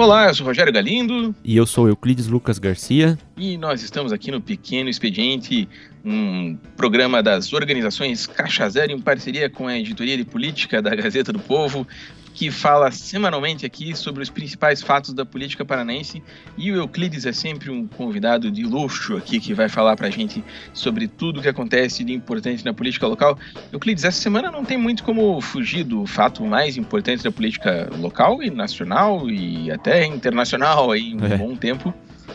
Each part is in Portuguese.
Olá, eu sou Rogério Galindo. E eu sou Euclides Lucas Garcia. E nós estamos aqui no Pequeno Expediente, um programa das organizações Caixa Zero em parceria com a Editoria de Política da Gazeta do Povo, que fala semanalmente aqui sobre os principais fatos da política paranaense. E o Euclides é sempre um convidado de luxo aqui que vai falar pra gente sobre tudo o que acontece de importante na política local. Euclides, essa semana não tem muito como fugir do fato mais importante da política local e nacional e até internacional aí um é. bom tempo,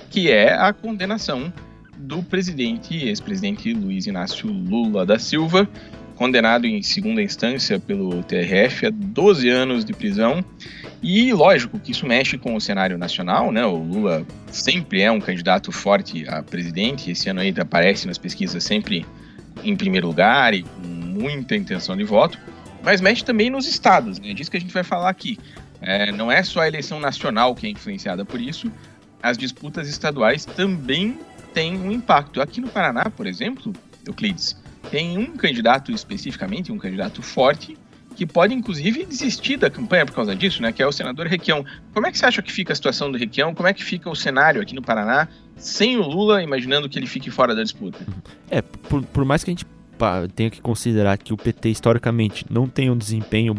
que é a condenação do presidente, ex-presidente Luiz Inácio Lula da Silva, condenado em segunda instância pelo TRF a 12 anos de prisão. E lógico que isso mexe com o cenário nacional, né? O Lula sempre é um candidato forte a presidente, esse ano aí aparece nas pesquisas sempre em primeiro lugar e com muita intenção de voto, mas mexe também nos estados, né? É disso que a gente vai falar aqui. É, não é só a eleição nacional que é influenciada por isso, as disputas estaduais também têm um impacto. Aqui no Paraná, por exemplo, Euclides, tem um candidato especificamente, um candidato forte, que pode inclusive desistir da campanha por causa disso, né? Que é o senador Requião. Como é que você acha que fica a situação do Requião? Como é que fica o cenário aqui no Paraná sem o Lula, imaginando que ele fique fora da disputa? É, por, por mais que a gente tenha que considerar que o PT historicamente não tem um desempenho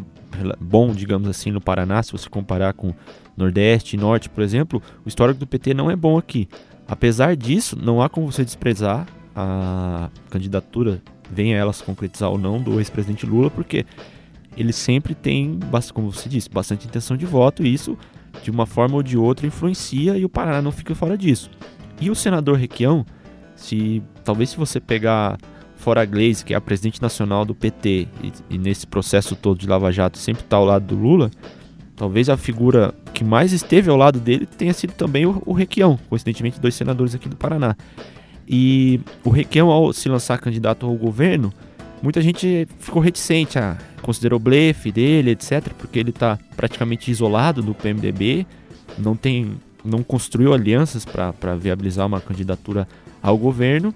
bom, digamos assim, no Paraná, se você comparar com Nordeste e Norte, por exemplo, o histórico do PT não é bom aqui. Apesar disso, não há como você desprezar a candidatura venha ela se concretizar ou não, do ex-presidente Lula, porque ele sempre tem, como você disse, bastante intenção de voto e isso, de uma forma ou de outra, influencia e o Paraná não fica fora disso. E o senador Requião, se talvez se você pegar fora Gleisi, que é a presidente nacional do PT, e, e nesse processo todo de Lava Jato sempre está ao lado do Lula, talvez a figura que mais esteve ao lado dele tenha sido também o, o Requião, coincidentemente dois senadores aqui do Paraná. E o Requião, ao se lançar candidato ao governo, muita gente ficou reticente, a considerou blefe dele, etc., porque ele está praticamente isolado do PMDB, não tem, não construiu alianças para viabilizar uma candidatura ao governo.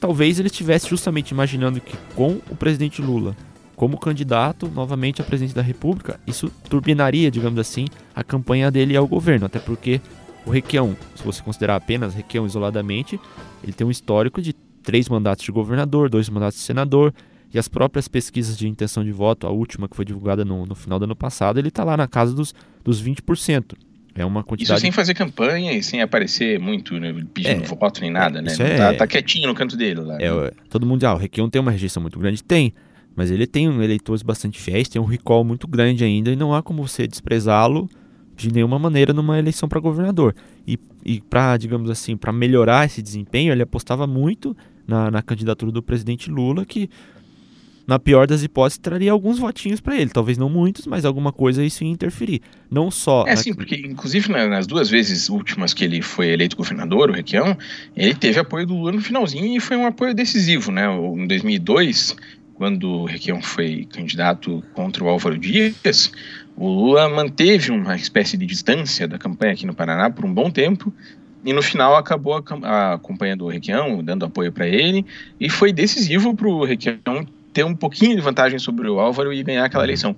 Talvez ele estivesse justamente imaginando que com o presidente Lula como candidato novamente a presidente da República, isso turbinaria, digamos assim, a campanha dele ao governo, até porque o Requião, se você considerar apenas Requião isoladamente, ele tem um histórico de três mandatos de governador, dois mandatos de senador, e as próprias pesquisas de intenção de voto, a última que foi divulgada no, no final do ano passado, ele está lá na casa dos, dos 20%. É uma quantidade... Isso sem fazer campanha e sem aparecer muito, né, pedindo é, voto nem nada, né? É... Tá, tá, quietinho no canto dele lá. É, né? Todo mundo diz, ah, o Requião tem uma rejeição muito grande. Tem, mas ele tem eleitores bastante fiéis, tem um recall muito grande ainda e não há como você desprezá-lo de nenhuma maneira numa eleição para governador. E, e para, digamos assim, para melhorar esse desempenho, ele apostava muito na, na candidatura do presidente Lula, que na pior das hipóteses, traria alguns votinhos para ele. Talvez não muitos, mas alguma coisa isso ia interferir. Não só. É, na... sim, porque inclusive nas duas vezes últimas que ele foi eleito governador, o Requião, ele teve apoio do Lula no finalzinho e foi um apoio decisivo, né? Em 2002, quando o Requião foi candidato contra o Álvaro Dias, o Lula manteve uma espécie de distância da campanha aqui no Paraná por um bom tempo e no final acabou acompanhando o Requião, dando apoio para ele e foi decisivo para o Requião ter um pouquinho de vantagem sobre o Álvaro e ganhar aquela eleição.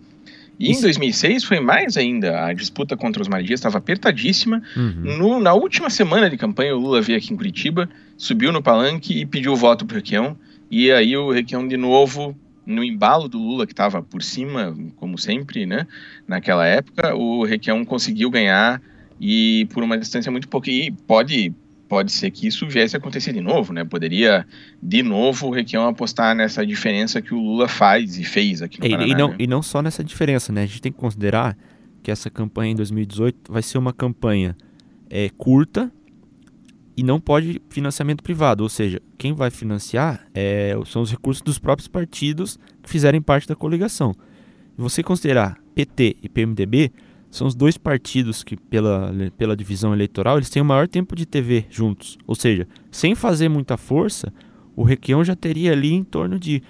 E Isso. em 2006 foi mais ainda. A disputa contra os Marias estava apertadíssima. Uhum. No, na última semana de campanha, o Lula veio aqui em Curitiba, subiu no palanque e pediu o voto para o Requião. E aí o Requião de novo no embalo do Lula, que estava por cima, como sempre, né? Naquela época, o Requião conseguiu ganhar e por uma distância muito pouca. E pode, pode ser que isso viesse a acontecer de novo, né? Poderia, de novo, o Requião apostar nessa diferença que o Lula faz e fez aqui no e, Paraná. E não, né? e não só nessa diferença, né? A gente tem que considerar que essa campanha em 2018 vai ser uma campanha é, curta, e não pode financiamento privado, ou seja, quem vai financiar é, são os recursos dos próprios partidos que fizerem parte da coligação. Você considerar PT e PMDB, são os dois partidos que, pela, pela divisão eleitoral, eles têm o maior tempo de TV juntos. Ou seja, sem fazer muita força, o Requião já teria ali em torno de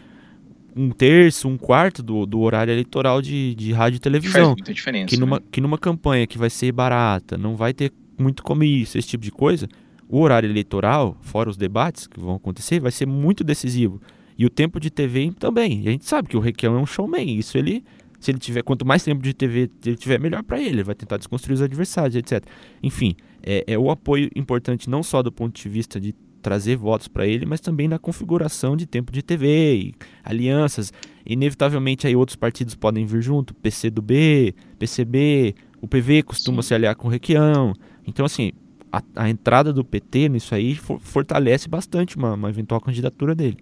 um terço, um quarto do, do horário eleitoral de, de rádio e televisão. Faz muita diferença. Que numa, né? que numa campanha que vai ser barata, não vai ter muito como isso, esse tipo de coisa, o horário eleitoral, fora os debates que vão acontecer, vai ser muito decisivo. E o tempo de TV também. E a gente sabe que o Requião é um showman. Isso ele Se ele tiver, quanto mais tempo de TV ele tiver, melhor para ele. Ele vai tentar desconstruir os adversários, etc. Enfim, é, é o apoio importante não só do ponto de vista de trazer votos para ele, mas também na configuração de tempo de TV e alianças. Inevitavelmente aí outros partidos podem vir junto, PCdoB, PCB, o PV costuma Sim. se aliar com o Requião. Então assim, a, a, entrada do PT nisso aí for, fortalece bastante uma, uma eventual candidatura dele.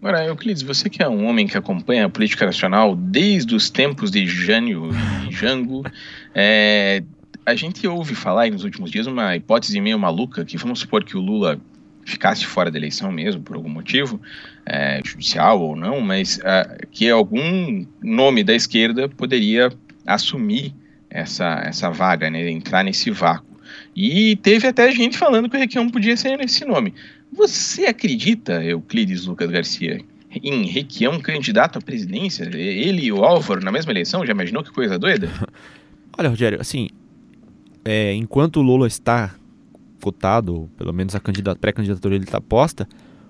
Agora, Euclides, você que é um homem que acompanha a política nacional desde os tempos de Jânio e Jango, é, a gente ouve falar aí nos últimos dias uma hipótese meio maluca, que vamos supor que o Lula ficasse fora da eleição mesmo, por algum motivo, é, judicial ou não, mas é, que algum nome da esquerda poderia assumir essa, essa vaga, né, entrar nesse vácuo. E teve até gente falando que o Requião podia ser esse nome. Você acredita, Euclides Lucas Garcia, em Requião candidato à presidência? Ele e o Álvaro na mesma eleição? Já imaginou que coisa doida? Olha, Rogério, assim, é, enquanto o Lula está cotado, pelo menos a pré-candidatura ele está posta,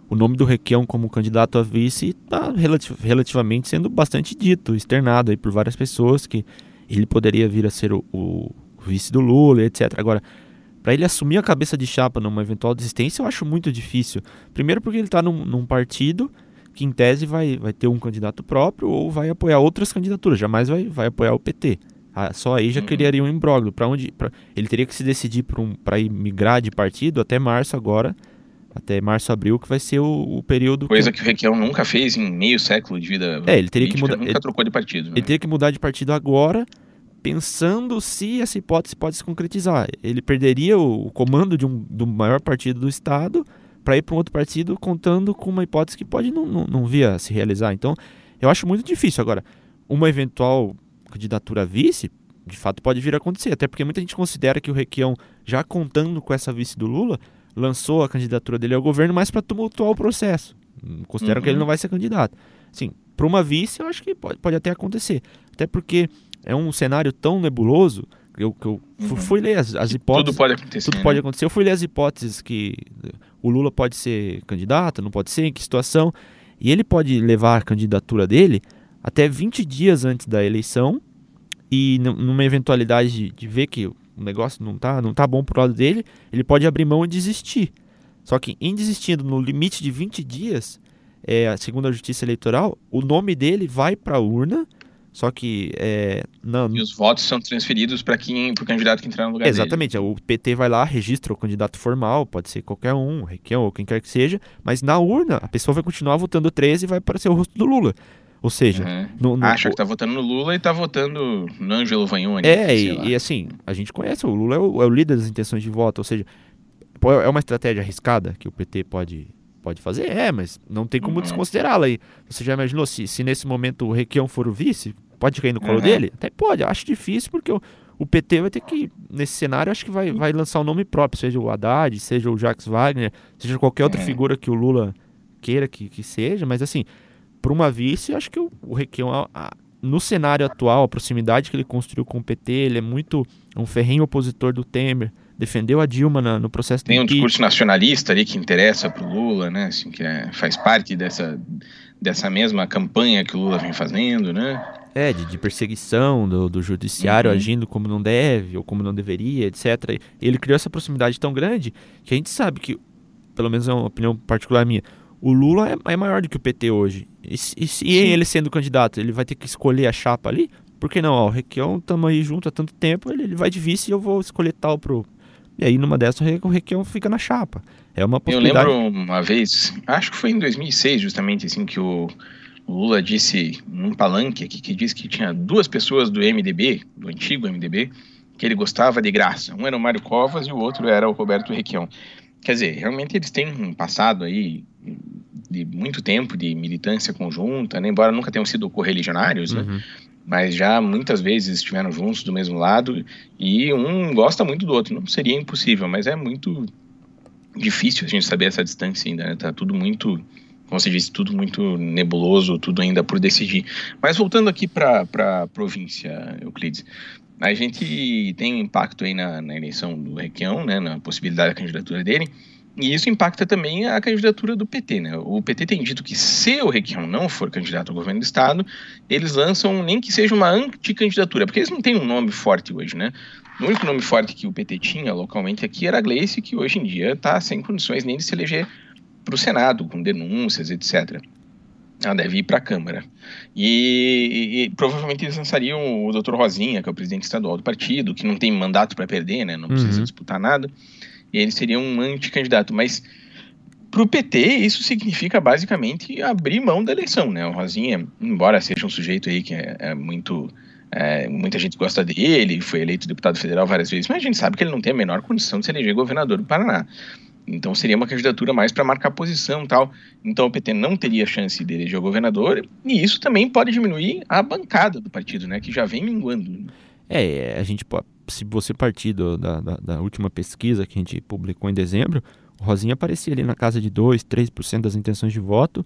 o nome do Requião como candidato a vice está relativ relativamente sendo bastante dito, externado aí por várias pessoas que ele poderia vir a ser o vice do Lula, etc. Agora, para ele assumir a cabeça de chapa numa eventual desistência, eu acho muito difícil. Primeiro porque ele está num, num, partido que, em tese, vai, vai ter um candidato próprio ou vai apoiar outras candidaturas, jamais vai, vai apoiar o PT. Ah, só aí já uhum. criaria um imbróglio. Para onde pra, ele teria que se decidir para um, migrar de partido até março agora, até março, abril, que vai ser o, o período. Coisa que... que o Requião nunca fez em meio século de vida. É, ele teria política, que mudar. Nunca ele, trocou de partido. Né? Ele teria que mudar de partido agora pensando se essa hipótese pode se concretizar. Ele perderia o comando de um, do maior partido do Estado para ir para um outro partido contando com uma hipótese que pode não, não, não vir a se realizar. Então, eu acho muito difícil. Agora, uma eventual candidatura a vice, de fato pode vir a acontecer, até porque muita gente considera que o Requião, já contando com essa vice do Lula, lançou a candidatura dele ao governo mais para tumultuar o processo. Consideram uhum. que ele uhum. não vai ser candidato. Sim, para uma vice, eu acho que pode, pode até acontecer. Até porque é um cenário tão nebuloso que eu, que eu uhum. fui ler as, as, hipóteses. Tudo pode acontecer. Tudo né? pode acontecer. Eu fui ler as hipóteses que o Lula pode ser candidato, não pode ser, em que situação. E ele pode levar a candidatura dele até 20 dias antes da eleição. E numa eventualidade de, de ver que o negócio não tá, não tá bom pro lado dele, ele pode abrir mão e desistir. Só que em desistindo no limite de 20 dias, é, segundo a Justiça Eleitoral, o nome dele vai para a urna só que. É, não, e os votos são transferidos para quem o candidato que entrar no lugar Exatamente. Dele. O PT vai lá, registra o candidato formal, pode ser qualquer um, Requião ou quem quer que seja, mas na urna a pessoa vai continuar votando 13 e vai aparecer o rosto do Lula. Ou seja, uhum. no, no, acha que tá votando no Lula e tá votando no Ângelo Vagnoni. É, e, e, assim, a gente conhece, o Lula é o, é o, líder das intenções de voto, ou seja, é uma estratégia arriscada que o PT pode, pode fazer? É, mas não tem como uhum. desconsiderá-la aí. Você já imaginou se, se nesse momento o Requião for o vice? Pode cair no colo uhum. dele? Até pode, acho difícil, porque o, o PT vai ter que, nesse cenário, acho que vai, vai lançar um nome próprio, seja o Haddad, seja o Jacques Wagner, seja qualquer outra uhum. figura que o Lula queira que, que seja, mas assim, para uma vice, acho que o, o Requião, a, no cenário atual, a proximidade que ele construiu com o PT, ele é muito um ferrenho opositor do Temer, defendeu a Dilma na, no processo Tem um discurso nacionalista ali que interessa para o Lula, né? Assim, que é, faz parte dessa, dessa mesma campanha que o Lula vem fazendo, né? É, de, de perseguição do, do judiciário uhum. agindo como não deve ou como não deveria, etc. Ele criou essa proximidade tão grande que a gente sabe que, pelo menos é uma opinião particular minha, o Lula é, é maior do que o PT hoje. E, e, e ele sendo candidato, ele vai ter que escolher a chapa ali? Por que não? Ó, o Requião, estamos aí junto há tanto tempo, ele, ele vai de vice e eu vou escolher tal pro, e aí, numa dessas, o Requião fica na chapa. É uma possibilidade. Eu lembro uma vez, acho que foi em 2006, justamente, assim, que o Lula disse num palanque aqui, que disse que tinha duas pessoas do MDB, do antigo MDB, que ele gostava de graça. Um era o Mário Covas e o outro era o Roberto Requião. Quer dizer, realmente eles têm um passado aí de muito tempo de militância conjunta, né? embora nunca tenham sido correligionários, né? uhum. né? mas já muitas vezes estiveram juntos do mesmo lado e um gosta muito do outro. Não seria impossível, mas é muito difícil a gente saber essa distância ainda, né? Tá tudo muito, como você disse, tudo muito nebuloso, tudo ainda por decidir. Mas voltando aqui para a província, Euclides, a gente tem um impacto aí na, na eleição do Requião, né? Na possibilidade da candidatura dele. E isso impacta também a candidatura do PT, né? O PT tem dito que se o Requião não for candidato ao governo do estado, eles lançam nem que seja uma anticandidatura, porque eles não têm um nome forte hoje, né? O único nome forte que o PT tinha localmente aqui era a Gleice, que hoje em dia está sem condições nem de se eleger para o Senado, com denúncias, etc. Ela deve ir para a Câmara. E, e, provavelmente eles lançariam o Dr. Rosinha, que é o presidente estadual do partido, que não tem mandato para perder, né? não precisa uhum. disputar nada. E ele seria um anticandidato. Mas para o PT, isso significa basicamente abrir mão da eleição. Né? O Rosinha, embora seja um sujeito aí que é, é muito. É, muita gente gosta dele, foi eleito deputado federal várias vezes, mas a gente sabe que ele não tem a menor condição de se eleger governador do Paraná. Então seria uma candidatura mais para marcar posição tal. Então o PT não teria chance de eleger o governador e isso também pode diminuir a bancada do partido, né, que já vem minguando. É, a gente se você partir do, da, da, da, última pesquisa que a gente publicou em dezembro, o Rosinha aparecia ali na casa de 2, 3% das intenções de voto.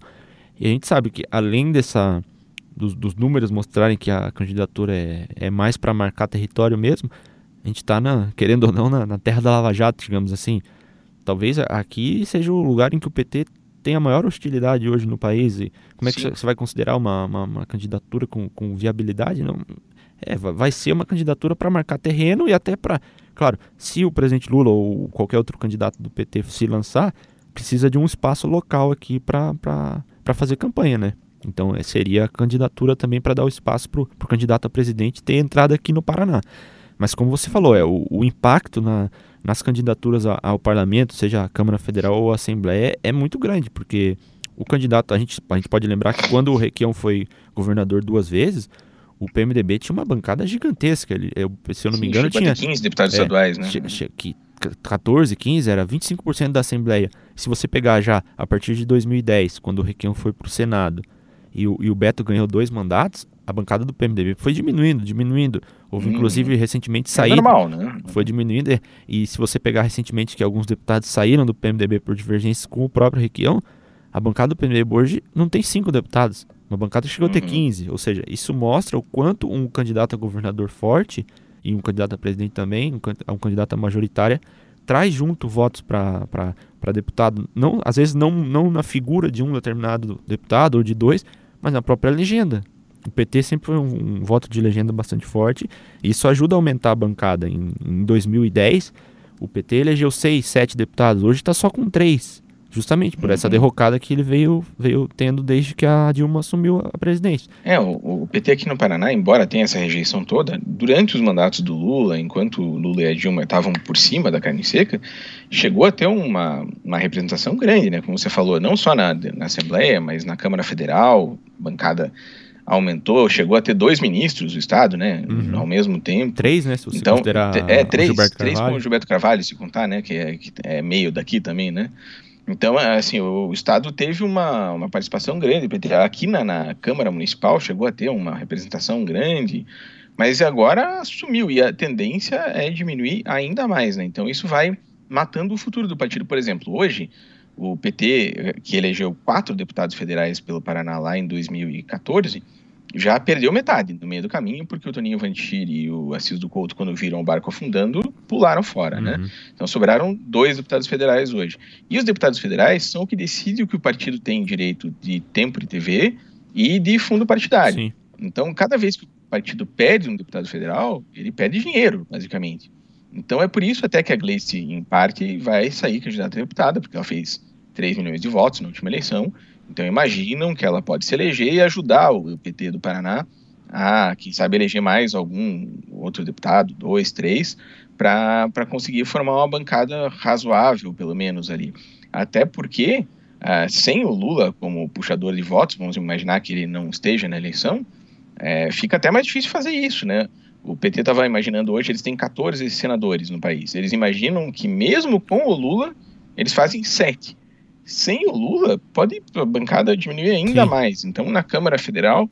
E a gente sabe que além dessa dos, dos números mostrarem que a candidatura é, é mais para marcar território mesmo, a gente está, querendo ou não, na, na terra da Lava Jato, digamos assim. Talvez aqui seja o lugar em que o PT tem a maior hostilidade hoje no país. E como é Sim. que você vai considerar uma, uma, uma candidatura com, com, viabilidade? Não, é, vai ser uma candidatura para marcar terreno e até para. Claro, se o presidente Lula ou qualquer outro candidato do PT se lançar, precisa de um espaço local aqui para fazer campanha, né? Então é, seria a candidatura também para dar o espaço para o candidato a presidente ter entrada aqui no Paraná. Mas como você falou, é o, o impacto na, nas candidaturas ao parlamento, seja a Câmara Federal ou a Assembleia, é muito grande, porque o candidato, a gente, a gente pode lembrar que quando o Requião foi governador duas vezes, o PMDB tinha uma bancada gigantesca. Ele, eu, se eu não me engano, tinha. 15 deputados é, estaduais, né? Que 14, 15, era 25% da Assembleia. Se você pegar já a partir de 2010, quando o Requião foi para o Senado e o, e o Beto ganhou dois mandatos, a bancada do PMDB foi diminuindo, diminuindo. Houve, hum, inclusive, recentemente saída. É normal, né? Foi diminuindo. E, se você pegar recentemente que alguns deputados saíram do PMDB por divergências com o próprio Requião, a bancada do PMDB hoje não tem cinco deputados. Uma bancada chegou uhum. a ter 15. Uhum. Ou seja, isso mostra o quanto um candidato a governador forte e um candidato a presidente também, um, um candidato a majoritária, traz junto votos para deputado. Não, às vezes não, não na figura de um determinado deputado ou de dois, mas na própria legenda. O PT sempre foi um, um voto de legenda bastante forte e isso ajuda a aumentar a bancada. Em, em 2010, o PT elegeu seis, sete deputados, hoje está só com três. Justamente por uhum. essa derrocada que ele veio, veio tendo desde que a Dilma assumiu a presidência. É, o, o, PT aqui no Paraná, embora tenha essa rejeição toda, durante os mandatos do Lula, enquanto Lula e a Dilma estavam por cima da carne seca, chegou a ter uma, uma representação grande, né? Como você falou, não só na, na Assembleia, mas na Câmara Federal, bancada aumentou, chegou a ter dois ministros do Estado, né? Uhum. Ao mesmo tempo. Três, né? Se você então, considerar é, três, três com o Gilberto Carvalho, se contar, né? Que é, que é meio daqui também, né? Então, é, assim, o, Estado teve uma, uma participação grande. Aqui na, na Câmara Municipal chegou a ter uma representação grande, mas agora sumiu e a tendência é diminuir ainda mais, né? Então, isso vai matando o futuro do partido. Por exemplo, hoje, o PT, que elegeu quatro deputados federais pelo Paraná lá em 2014, já perdeu metade no meio do caminho, porque o Toninho Vantir e o Assis do Couto, quando viram o barco afundando, pularam fora, né? uhum. né? Então sobraram dois deputados federais hoje. E os deputados federais são o que decidem o que o partido tem direito de tempo de TV e de fundo partidário. Sim. Então, cada vez que o partido pede um deputado federal, ele pede dinheiro, basicamente. Então é por isso até que a Gleice, em parte, vai sair candidata a deputada, porque ela fez 3 milhões de votos na última eleição, então imaginam que ela pode se eleger e ajudar o PT do Paraná a, quem sabe, eleger mais algum outro deputado, dois, três, para conseguir formar uma bancada razoável, pelo menos ali. Até porque, uh, sem o Lula como puxador de votos, vamos imaginar que ele não esteja na eleição, é, fica até mais difícil fazer isso, né? O PT estava imaginando hoje, eles têm 14 senadores no país. Eles imaginam que mesmo com o Lula, eles fazem sete sem o Lula, pode a bancada diminuir ainda Sim. mais. Então, na Câmara Federal,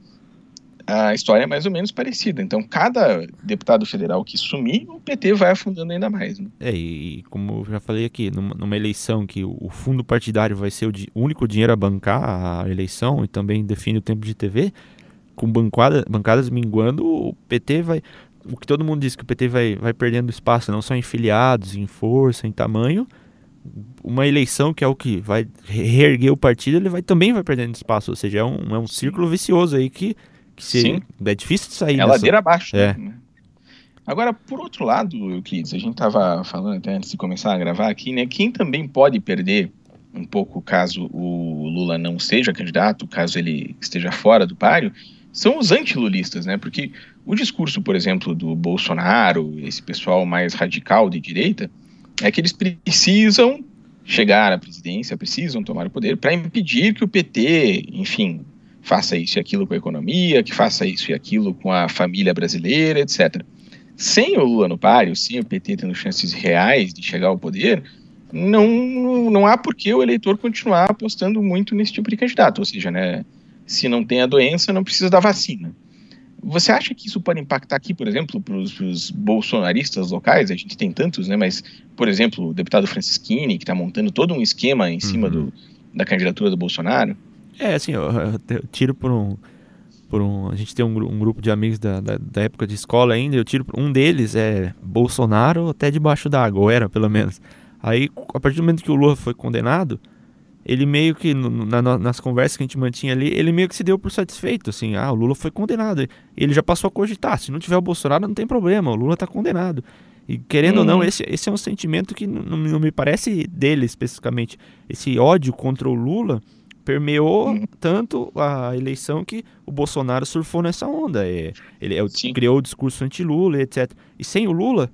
a história é mais ou menos parecida. Então, cada deputado federal que sumir, o PT vai afundando ainda mais. Né? É, e como eu já falei aqui, numa, numa eleição que o, o, fundo partidário vai ser o, di, o, único dinheiro a bancar a eleição e também define o tempo de TV, com bancada, bancadas minguando, o PT vai. O que todo mundo diz que o PT vai, vai perdendo espaço, não só em filiados, em força, em tamanho, uma eleição que é o que vai reerguer o partido, ele vai também vai perdendo espaço. Ou seja, é um, é um círculo vicioso aí que, que se, é difícil de sair. É dessa... ladeira abaixo. É. Né? Agora, por outro lado, Euclides, a gente estava falando até antes de começar a gravar aqui, né? Quem também pode perder um pouco caso o Lula não seja candidato, caso ele esteja fora do páreo, são os antilulistas, né? Porque o discurso, por exemplo, do Bolsonaro, esse pessoal mais radical de direita, é que eles precisam chegar à presidência, precisam tomar o poder para impedir que o PT, enfim, faça isso e aquilo com a economia, que faça isso e aquilo com a família brasileira, etc. Sem o Lula no páreo, sem o PT tendo chances reais de chegar ao poder, não, não há por que o eleitor continuar apostando muito nesse tipo de candidato. Ou seja, né, se não tem a doença, não precisa da vacina. Você acha que isso pode impactar aqui, por exemplo, para os bolsonaristas locais? A gente tem tantos, né? Mas, por exemplo, o deputado Francisquini, que está montando todo um esquema em cima uhum. do, da candidatura do Bolsonaro. É, assim, eu, eu tiro por um, por um. A gente tem um, um grupo de amigos da, da, da, época de escola ainda. Eu tiro um deles é Bolsonaro até debaixo d'água, ou era pelo menos. Aí, a partir do momento que o Lula foi condenado, ele meio que, na, nas conversas que a gente mantinha ali, ele meio que se deu por satisfeito, assim, ah, o Lula foi condenado. Ele já passou a cogitar, se não tiver o Bolsonaro não tem problema, o Lula tá condenado. E querendo uhum. ou não, uhum. esse, esse é um sentimento que não, não, me parece dele especificamente. Esse ódio contra o Lula permeou uhum. tanto a eleição que o Bolsonaro surfou nessa onda. É, ele é, criou o discurso anti-Lula, etc. E sem o Lula,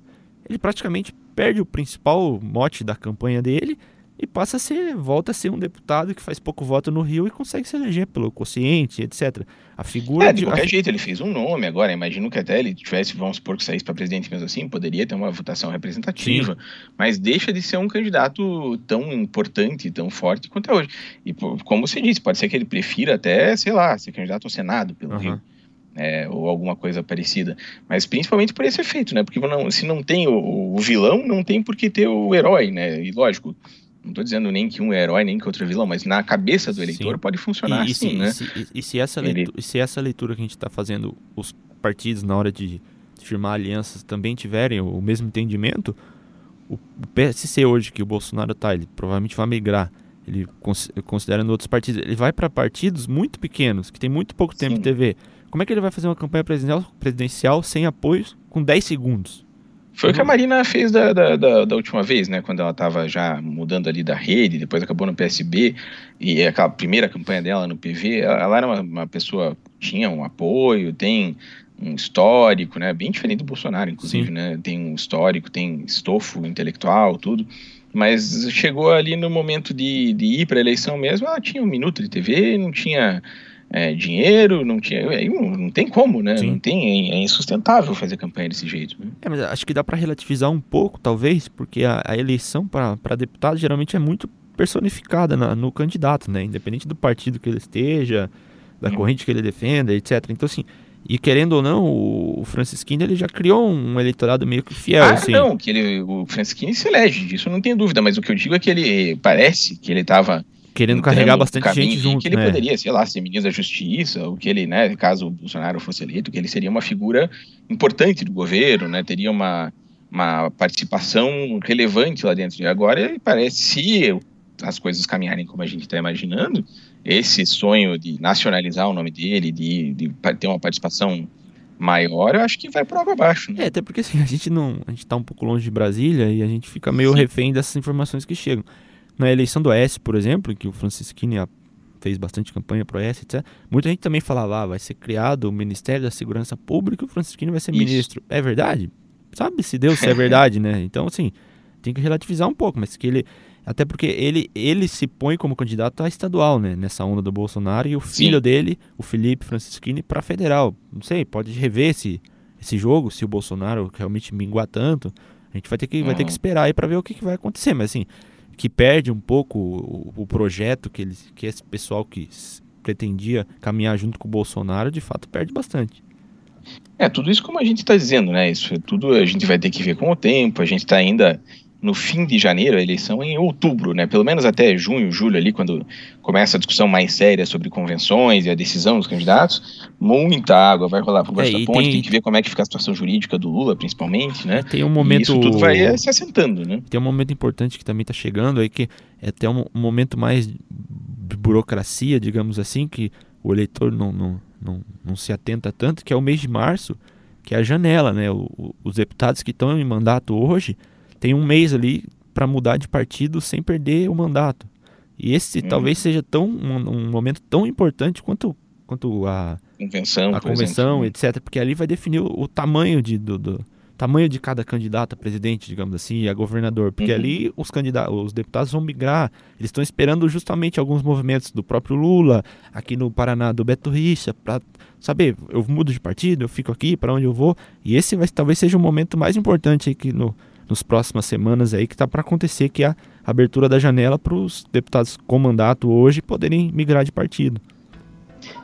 ele praticamente perde o principal mote da campanha dele e passa a ser, volta a ser um deputado que faz pouco voto no Rio e consegue se eleger pelo quociente, etc. A figura é, de, de qualquer a... jeito, ele fez um nome agora, imagino que até ele tivesse, vamos supor que saísse para presidente mesmo assim, poderia ter uma votação representativa, Sim. mas deixa de ser um candidato tão importante, tão forte quanto é hoje. E como você disse, pode ser que ele prefira até, sei lá, ser candidato ao Senado pelo uhum. Rio é, ou alguma coisa parecida. Mas principalmente por esse efeito, né? Porque não, se não tem o, o, vilão, não tem por que ter o herói, né? E lógico, não estou dizendo nem que um é herói, nem que outro é vilão, mas na cabeça do eleitor Sim. pode funcionar e, assim, né? E, e, se essa leitura, Ele... se essa leitura que a gente está fazendo, os partidos na hora de firmar alianças também tiverem o, mesmo entendimento, o PSC hoje que o Bolsonaro está, ele provavelmente vai migrar ele considerando outros partidos, ele vai para partidos muito pequenos, que tem muito pouco tempo Sim. de TV. Como é que ele vai fazer uma campanha presidencial, presidencial sem apoio com 10 segundos? Foi o que a Marina fez da, da, da, da última vez, né? Quando ela estava já mudando ali da rede, depois acabou no PSB, e aquela primeira campanha dela no PV, ela, ela era uma, uma pessoa tinha um apoio, tem um histórico, né? Bem diferente do Bolsonaro, inclusive, Sim. né? Tem um histórico, tem estofo intelectual, tudo. Mas chegou ali no momento de, de ir para a eleição mesmo, ela tinha um minuto de TV, não tinha é, dinheiro, não tinha. Não, não tem como, né? Sim. Não tem, é, é insustentável fazer campanha desse jeito. Né? É, mas acho que dá para relativizar um pouco, talvez, porque a, a eleição para deputado geralmente é muito personificada na, no candidato, né? Independente do partido que ele esteja, da hum. corrente que ele defenda, etc. Então, assim, e querendo ou não, o Francisquini ele já criou um eleitorado meio que fiel. Ah, assim. não, que ele, o Francisquini se elege, disso não tenho dúvida, mas o que eu digo é que ele parece que ele estava querendo carregar bastante gente junto, que ele né? poderia, sei lá, ser ministro da Justiça, o que ele, né, caso o Bolsonaro fosse eleito, que ele seria uma figura importante do governo, né, teria uma, uma participação relevante lá dentro. E agora parece, se as coisas caminharem como a gente está imaginando, esse sonho de nacionalizar o nome dele, de, de ter uma participação maior, eu acho que vai por água abaixo. Né? É, até porque assim, a gente não. A gente tá um pouco longe de Brasília e a gente fica meio Sim. refém dessas informações que chegam. Na eleição do Oeste, por exemplo, que o Francisquini fez bastante campanha pro Oeste, etc. Muita gente também falava, ah, vai ser criado o Ministério da Segurança Pública e o Francisquini vai ser Isso. ministro. É verdade? Sabe se Deus se é verdade, né? Então, assim, tem que relativizar um pouco, mas que ele até porque ele, ele se põe como candidato a estadual, né? Nessa onda do Bolsonaro. E o filho Sim. dele, o Felipe Francisquini, para federal. Não sei, pode rever esse, esse jogo, se o Bolsonaro realmente minguar tanto. A gente vai ter que, uhum. vai ter que uhum. esperar aí para ver o que, que, vai acontecer. Mas assim, que perde um pouco o, o projeto que, eles, que esse pessoal que pretendia caminhar junto com o Bolsonaro, de fato perde bastante. É, tudo isso como a gente está dizendo, né? Isso é tudo a gente vai ter que ver com o tempo, a gente está ainda no fim de janeiro, a eleição em outubro, né? Pelo menos até junho, julho ali, quando começa a discussão mais séria sobre convenções e a decisão dos candidatos, muita água vai rolar por baixo é, da ponte, tem... tem... que ver como é que fica a situação jurídica do Lula, principalmente, né? Tem um momento... E isso tudo vai se assentando, né? Tem um momento importante que também está chegando aí, que é até um, momento mais de burocracia, digamos assim, que o eleitor não, não, não, não se atenta tanto, que é o mês de março, que é a janela, né? O, os deputados que estão em mandato hoje tem um mês ali para mudar de partido sem perder o mandato. E esse hum. talvez seja tão um, um, momento tão importante quanto, quanto a convenção, a convenção, etc. Porque ali vai definir o, o tamanho de, do, do, tamanho de cada candidato a presidente, digamos assim, e a governador. Porque uhum. ali os candidatos, os deputados vão migrar. Eles estão esperando justamente alguns movimentos do próprio Lula, aqui no Paraná do Beto Richa, para saber, eu mudo de partido, eu fico aqui, para onde eu vou. E esse vai, talvez seja o momento mais importante aqui no nos próximas semanas aí que está para acontecer, que é a abertura da janela para os deputados com mandato hoje poderem migrar de partido.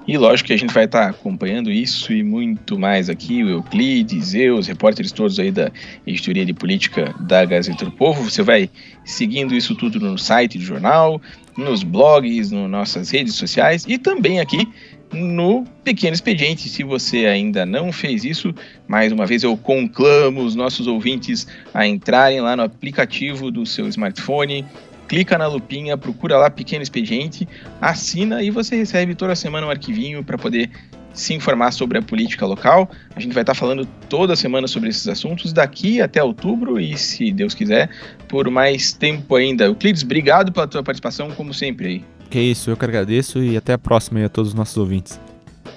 E lógico que a gente vai estar tá acompanhando isso e muito mais aqui, o Euclides, eu, os repórteres todos aí da editoria de política da Gazeta do Povo. Você vai seguindo isso tudo no site do jornal, nos blogs, nas nossas redes sociais e também aqui no Pequeno Expediente. Se você ainda não fez isso, mais uma vez eu conclamo os nossos ouvintes a entrarem lá no aplicativo do seu smartphone, clica na lupinha, procura lá Pequeno Expediente, assina e você recebe toda semana um arquivinho para poder se informar sobre a política local. A gente vai estar falando toda semana sobre esses assuntos daqui até outubro e, se Deus quiser, por mais tempo ainda. Euclides, obrigado pela tua participação, como sempre. Que isso, eu que agradeço e até a próxima aí a todos os nossos ouvintes.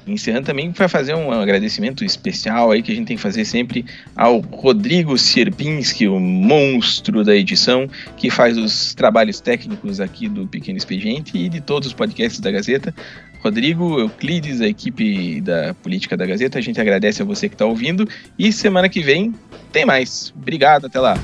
Encerrando também para fazer um agradecimento especial aí que a gente tem que fazer sempre ao Rodrigo Sierpinski, o monstro da edição, que faz os trabalhos técnicos aqui do Pequeno Expediente e de todos os podcasts da Gazeta. Rodrigo, Euclides, a equipe da Política da Gazeta, a gente agradece a você que está ouvindo e semana que vem tem mais. Obrigado, até lá.